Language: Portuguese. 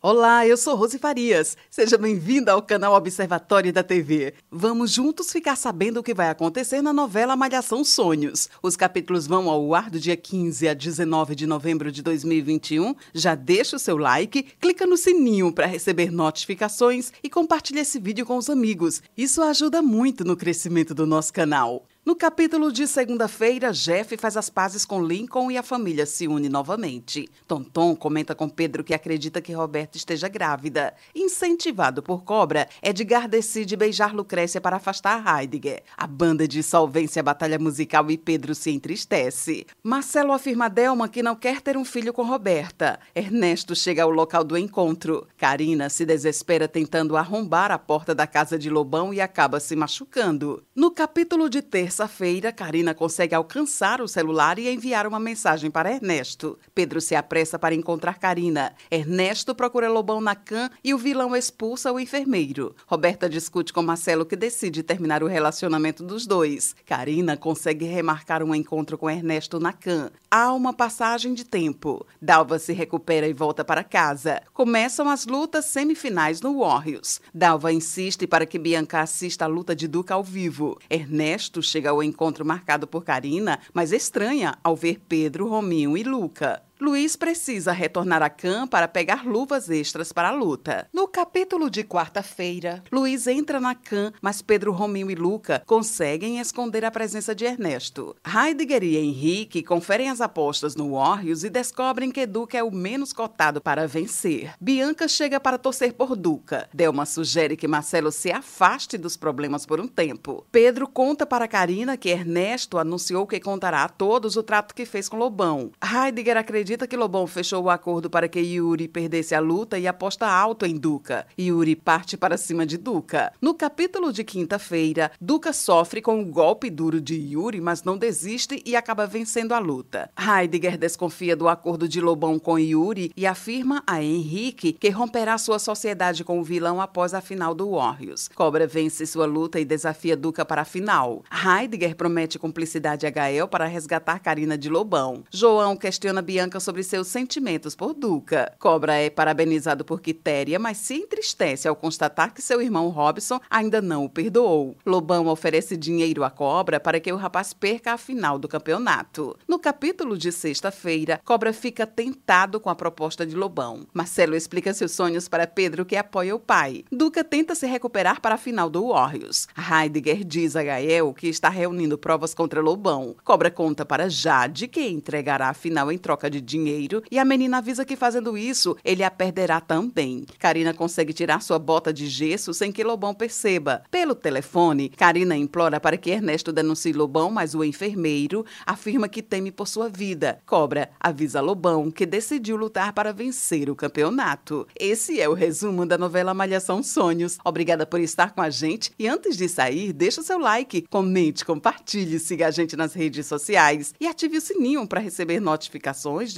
Olá, eu sou Rose Farias. Seja bem-vinda ao canal Observatório da TV. Vamos juntos ficar sabendo o que vai acontecer na novela Malhação Sonhos. Os capítulos vão ao ar do dia 15 a 19 de novembro de 2021. Já deixa o seu like, clica no sininho para receber notificações e compartilha esse vídeo com os amigos. Isso ajuda muito no crescimento do nosso canal. No capítulo de segunda-feira, Jeff faz as pazes com Lincoln e a família se une novamente. Tonton comenta com Pedro que acredita que Roberta esteja grávida. Incentivado por Cobra, Edgar decide beijar Lucrécia para afastar Heidegger. A banda de solvência batalha musical e Pedro se entristece. Marcelo afirma a Delma que não quer ter um filho com Roberta. Ernesto chega ao local do encontro. Karina se desespera tentando arrombar a porta da casa de Lobão e acaba se machucando. No capítulo de terça, terça-feira, Karina consegue alcançar o celular e enviar uma mensagem para Ernesto. Pedro se apressa para encontrar Karina. Ernesto procura Lobão na can e o vilão expulsa o enfermeiro. Roberta discute com Marcelo que decide terminar o relacionamento dos dois. Karina consegue remarcar um encontro com Ernesto na can. Há uma passagem de tempo. Dalva se recupera e volta para casa. Começam as lutas semifinais no Warriors. Dalva insiste para que Bianca assista a luta de Duca ao vivo. Ernesto chega ao encontro marcado por Karina, mas estranha ao ver Pedro, Rominho e Luca. Luiz precisa retornar a Khan para pegar luvas extras para a luta. No capítulo de quarta-feira, Luiz entra na Khan, mas Pedro, Rominho e Luca conseguem esconder a presença de Ernesto. Heidegger e Henrique conferem as apostas no Warriors e descobrem que Duca é o menos cotado para vencer. Bianca chega para torcer por Duca. Delma sugere que Marcelo se afaste dos problemas por um tempo. Pedro conta para Karina que Ernesto anunciou que contará a todos o trato que fez com Lobão. Heidegger acredita acredita que Lobão fechou o acordo para que Yuri perdesse a luta e aposta alto em Duca. Yuri parte para cima de Duca. No capítulo de quinta-feira, Duca sofre com o golpe duro de Yuri, mas não desiste e acaba vencendo a luta. Heidegger desconfia do acordo de Lobão com Yuri e afirma a Henrique que romperá sua sociedade com o vilão após a final do Warriors. Cobra vence sua luta e desafia Duca para a final. Heidegger promete cumplicidade a Gael para resgatar Karina de Lobão. João questiona Bianca sobre seus sentimentos por Duca. Cobra é parabenizado por Quitéria, mas se entristece ao constatar que seu irmão Robson ainda não o perdoou. Lobão oferece dinheiro à Cobra para que o rapaz perca a final do campeonato. No capítulo de sexta-feira, Cobra fica tentado com a proposta de Lobão. Marcelo explica seus sonhos para Pedro, que apoia o pai. Duca tenta se recuperar para a final do Warriors. Heidegger diz a Gael que está reunindo provas contra Lobão. Cobra conta para Jade que entregará a final em troca de dinheiro e a menina avisa que fazendo isso ele a perderá também. Karina consegue tirar sua bota de gesso sem que Lobão perceba. Pelo telefone, Karina implora para que Ernesto denuncie Lobão, mas o enfermeiro afirma que teme por sua vida. Cobra avisa Lobão que decidiu lutar para vencer o campeonato. Esse é o resumo da novela Malhação Sonhos. Obrigada por estar com a gente e antes de sair, deixa o seu like, comente, compartilhe, siga a gente nas redes sociais e ative o sininho para receber notificações